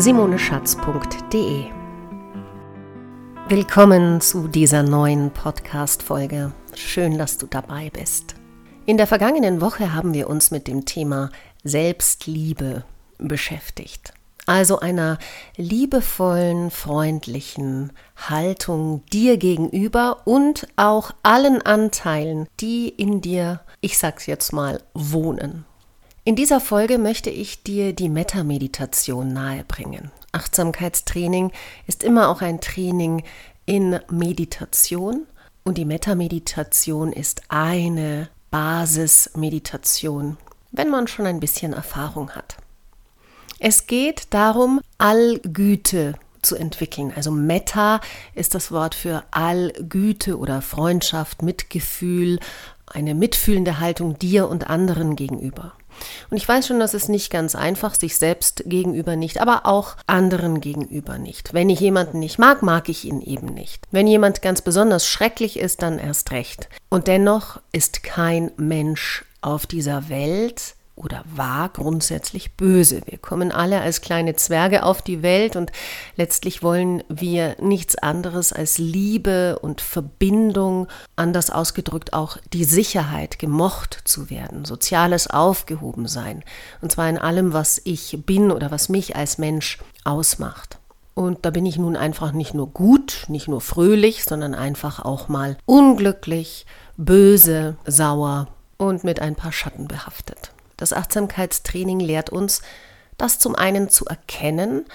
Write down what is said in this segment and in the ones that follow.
www.simoneschatz.de. Willkommen zu dieser neuen Podcast-Folge. Schön, dass du dabei bist. In der vergangenen Woche haben wir uns mit dem Thema Selbstliebe beschäftigt also einer liebevollen, freundlichen Haltung dir gegenüber und auch allen Anteilen, die in dir, ich sag's jetzt mal, wohnen. In dieser Folge möchte ich dir die Metta-Meditation nahebringen. Achtsamkeitstraining ist immer auch ein Training in Meditation und die Metta-Meditation ist eine Basismeditation, wenn man schon ein bisschen Erfahrung hat. Es geht darum, Allgüte zu entwickeln. Also Metta ist das Wort für Allgüte oder Freundschaft, Mitgefühl, eine mitfühlende Haltung dir und anderen gegenüber. Und ich weiß schon, dass es nicht ganz einfach, sich selbst gegenüber nicht, aber auch anderen gegenüber nicht. Wenn ich jemanden nicht mag, mag ich ihn eben nicht. Wenn jemand ganz besonders schrecklich ist, dann erst recht. Und dennoch ist kein Mensch auf dieser Welt oder war grundsätzlich böse. Wir kommen alle als kleine Zwerge auf die Welt und letztlich wollen wir nichts anderes als Liebe und Verbindung, anders ausgedrückt auch die Sicherheit, gemocht zu werden, soziales Aufgehobensein, und zwar in allem, was ich bin oder was mich als Mensch ausmacht. Und da bin ich nun einfach nicht nur gut, nicht nur fröhlich, sondern einfach auch mal unglücklich, böse, sauer und mit ein paar Schatten behaftet. Das Achtsamkeitstraining lehrt uns, das zum einen zu erkennen,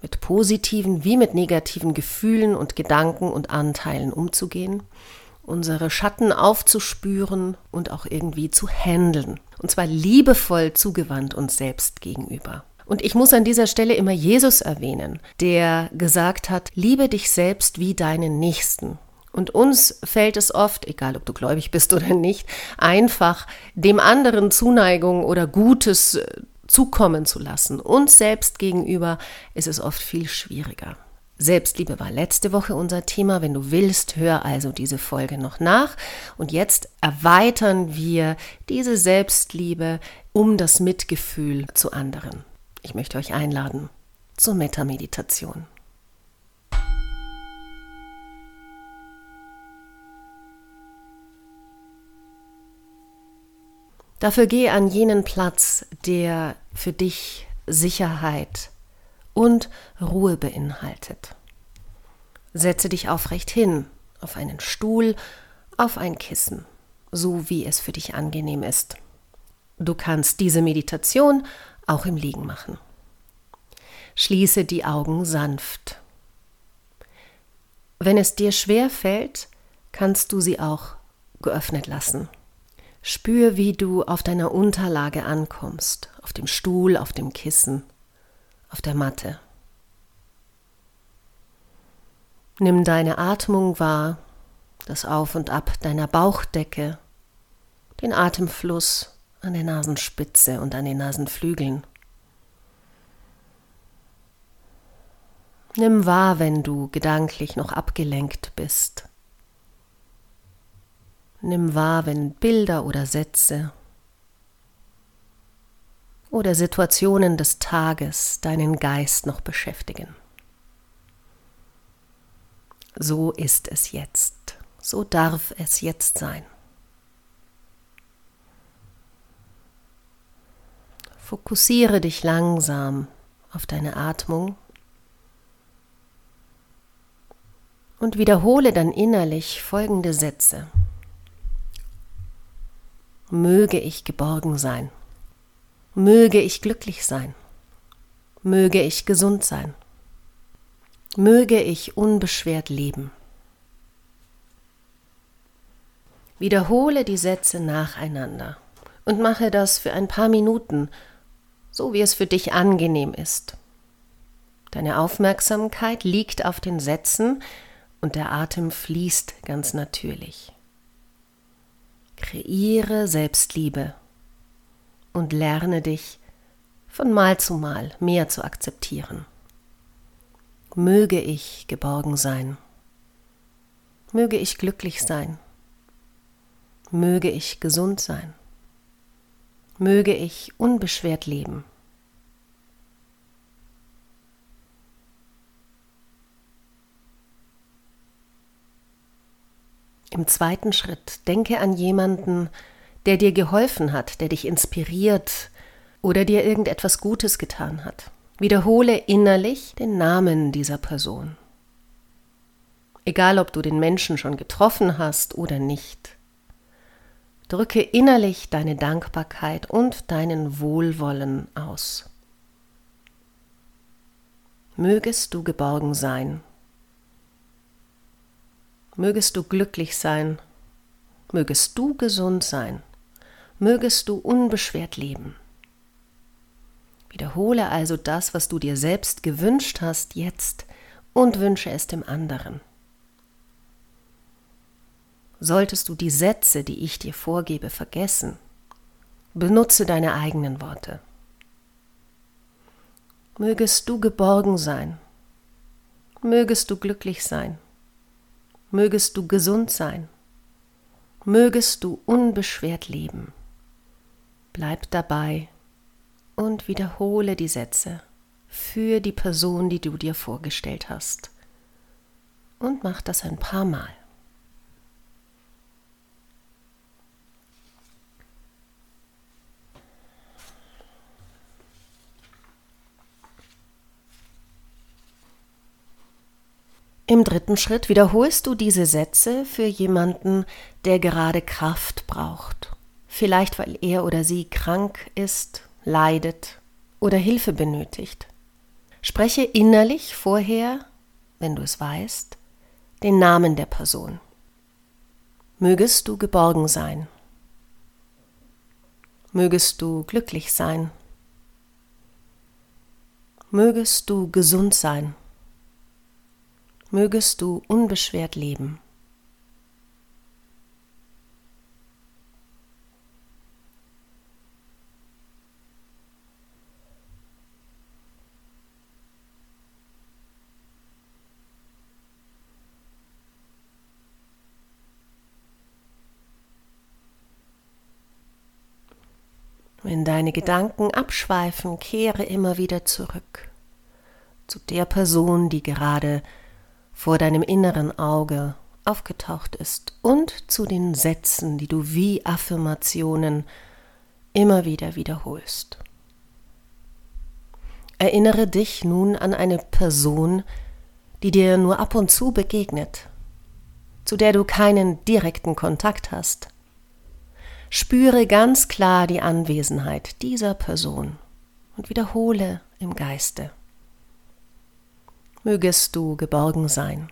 mit positiven wie mit negativen Gefühlen und Gedanken und Anteilen umzugehen, unsere Schatten aufzuspüren und auch irgendwie zu handeln. Und zwar liebevoll zugewandt uns selbst gegenüber. Und ich muss an dieser Stelle immer Jesus erwähnen, der gesagt hat, liebe dich selbst wie deinen Nächsten. Und uns fällt es oft, egal ob du gläubig bist oder nicht, einfach dem anderen Zuneigung oder Gutes äh, zukommen zu lassen. Uns selbst gegenüber ist es oft viel schwieriger. Selbstliebe war letzte Woche unser Thema. Wenn du willst, hör also diese Folge noch nach. Und jetzt erweitern wir diese Selbstliebe um das Mitgefühl zu anderen. Ich möchte euch einladen zur Metameditation. Dafür geh an jenen Platz, der für dich Sicherheit und Ruhe beinhaltet. Setze dich aufrecht hin, auf einen Stuhl, auf ein Kissen, so wie es für dich angenehm ist. Du kannst diese Meditation auch im Liegen machen. Schließe die Augen sanft. Wenn es dir schwer fällt, kannst du sie auch geöffnet lassen. Spür, wie du auf deiner Unterlage ankommst, auf dem Stuhl, auf dem Kissen, auf der Matte. Nimm deine Atmung wahr, das Auf und Ab deiner Bauchdecke, den Atemfluss an der Nasenspitze und an den Nasenflügeln. Nimm wahr, wenn du gedanklich noch abgelenkt bist. Nimm wahr, wenn Bilder oder Sätze oder Situationen des Tages deinen Geist noch beschäftigen. So ist es jetzt, so darf es jetzt sein. Fokussiere dich langsam auf deine Atmung und wiederhole dann innerlich folgende Sätze. Möge ich geborgen sein. Möge ich glücklich sein. Möge ich gesund sein. Möge ich unbeschwert leben. Wiederhole die Sätze nacheinander und mache das für ein paar Minuten, so wie es für dich angenehm ist. Deine Aufmerksamkeit liegt auf den Sätzen und der Atem fließt ganz natürlich. Kreiere Selbstliebe und lerne dich von Mal zu Mal mehr zu akzeptieren. Möge ich geborgen sein. Möge ich glücklich sein. Möge ich gesund sein. Möge ich unbeschwert leben. Im zweiten Schritt denke an jemanden, der dir geholfen hat, der dich inspiriert oder dir irgendetwas Gutes getan hat. Wiederhole innerlich den Namen dieser Person. Egal, ob du den Menschen schon getroffen hast oder nicht. Drücke innerlich deine Dankbarkeit und deinen Wohlwollen aus. Mögest du geborgen sein Mögest du glücklich sein, mögest du gesund sein, mögest du unbeschwert leben. Wiederhole also das, was du dir selbst gewünscht hast, jetzt und wünsche es dem anderen. Solltest du die Sätze, die ich dir vorgebe, vergessen, benutze deine eigenen Worte. Mögest du geborgen sein, mögest du glücklich sein, mögest du gesund sein, mögest du unbeschwert leben. Bleib dabei und wiederhole die Sätze für die Person, die du dir vorgestellt hast. Und mach das ein paar Mal. Im dritten Schritt wiederholst du diese Sätze für jemanden, der gerade Kraft braucht. Vielleicht weil er oder sie krank ist, leidet oder Hilfe benötigt. Spreche innerlich vorher, wenn du es weißt, den Namen der Person. Mögest du geborgen sein. Mögest du glücklich sein. Mögest du gesund sein mögest du unbeschwert leben. Wenn deine Gedanken abschweifen, kehre immer wieder zurück zu der Person, die gerade vor deinem inneren Auge aufgetaucht ist und zu den Sätzen, die du wie Affirmationen immer wieder wiederholst. Erinnere dich nun an eine Person, die dir nur ab und zu begegnet, zu der du keinen direkten Kontakt hast. Spüre ganz klar die Anwesenheit dieser Person und wiederhole im Geiste mögest du geborgen sein,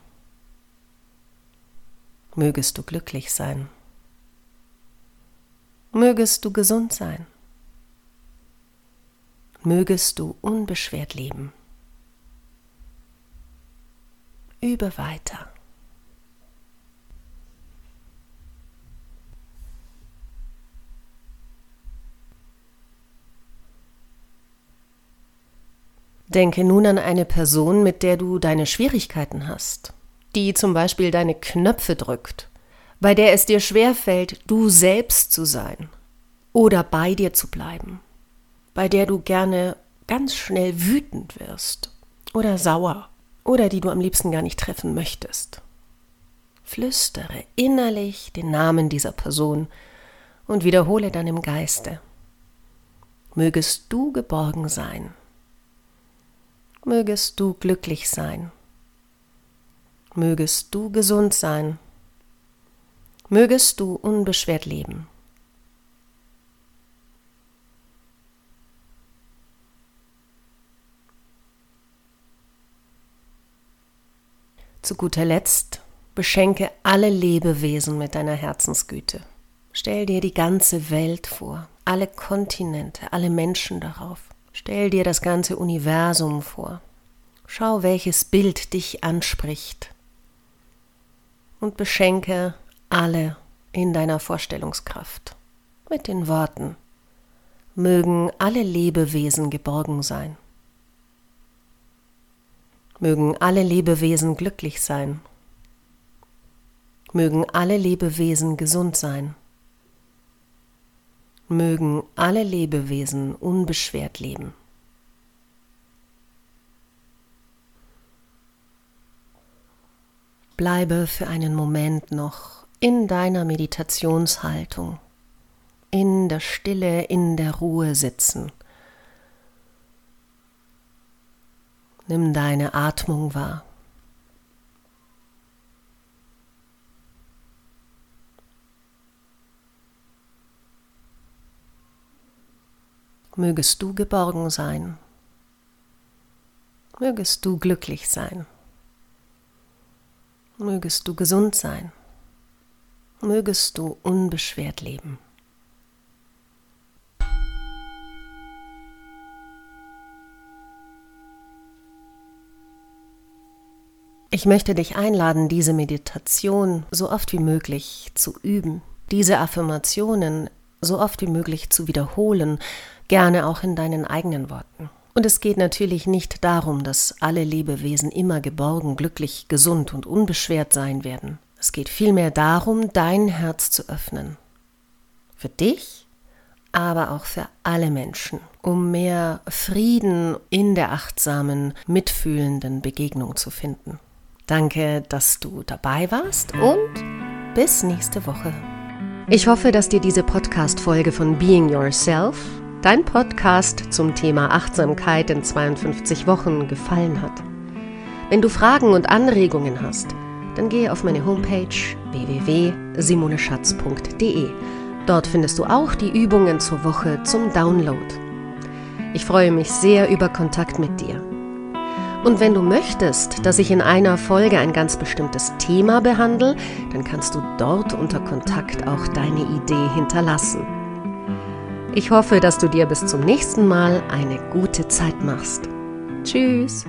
mögest du glücklich sein, mögest du gesund sein, mögest du unbeschwert leben. Übe weiter. Denke nun an eine Person, mit der du deine Schwierigkeiten hast, die zum Beispiel deine Knöpfe drückt, bei der es dir schwerfällt, du selbst zu sein oder bei dir zu bleiben, bei der du gerne ganz schnell wütend wirst oder sauer oder die du am liebsten gar nicht treffen möchtest. Flüstere innerlich den Namen dieser Person und wiederhole dann im Geiste. Mögest du geborgen sein mögest du glücklich sein, mögest du gesund sein, mögest du unbeschwert leben. Zu guter Letzt beschenke alle Lebewesen mit deiner Herzensgüte. Stell dir die ganze Welt vor, alle Kontinente, alle Menschen darauf. Stell dir das ganze Universum vor. Schau, welches Bild dich anspricht und beschenke alle in deiner Vorstellungskraft mit den Worten Mögen alle Lebewesen geborgen sein. Mögen alle Lebewesen glücklich sein. Mögen alle Lebewesen gesund sein. Mögen alle Lebewesen unbeschwert leben. Bleibe für einen Moment noch in deiner Meditationshaltung, in der Stille, in der Ruhe sitzen. Nimm deine Atmung wahr. Mögest du geborgen sein. Mögest du glücklich sein. Mögest du gesund sein. Mögest du unbeschwert leben. Ich möchte dich einladen, diese Meditation so oft wie möglich zu üben, diese Affirmationen so oft wie möglich zu wiederholen, gerne auch in deinen eigenen Worten. Und es geht natürlich nicht darum, dass alle Lebewesen immer geborgen, glücklich, gesund und unbeschwert sein werden. Es geht vielmehr darum, dein Herz zu öffnen. Für dich, aber auch für alle Menschen, um mehr Frieden in der achtsamen, mitfühlenden Begegnung zu finden. Danke, dass du dabei warst und bis nächste Woche. Ich hoffe, dass dir diese Podcast-Folge von Being Yourself dein Podcast zum Thema Achtsamkeit in 52 Wochen gefallen hat. Wenn du Fragen und Anregungen hast, dann gehe auf meine Homepage www.simoneschatz.de. Dort findest du auch die Übungen zur Woche zum Download. Ich freue mich sehr über Kontakt mit dir. Und wenn du möchtest, dass ich in einer Folge ein ganz bestimmtes Thema behandle, dann kannst du dort unter Kontakt auch deine Idee hinterlassen. Ich hoffe, dass du dir bis zum nächsten Mal eine gute Zeit machst. Tschüss!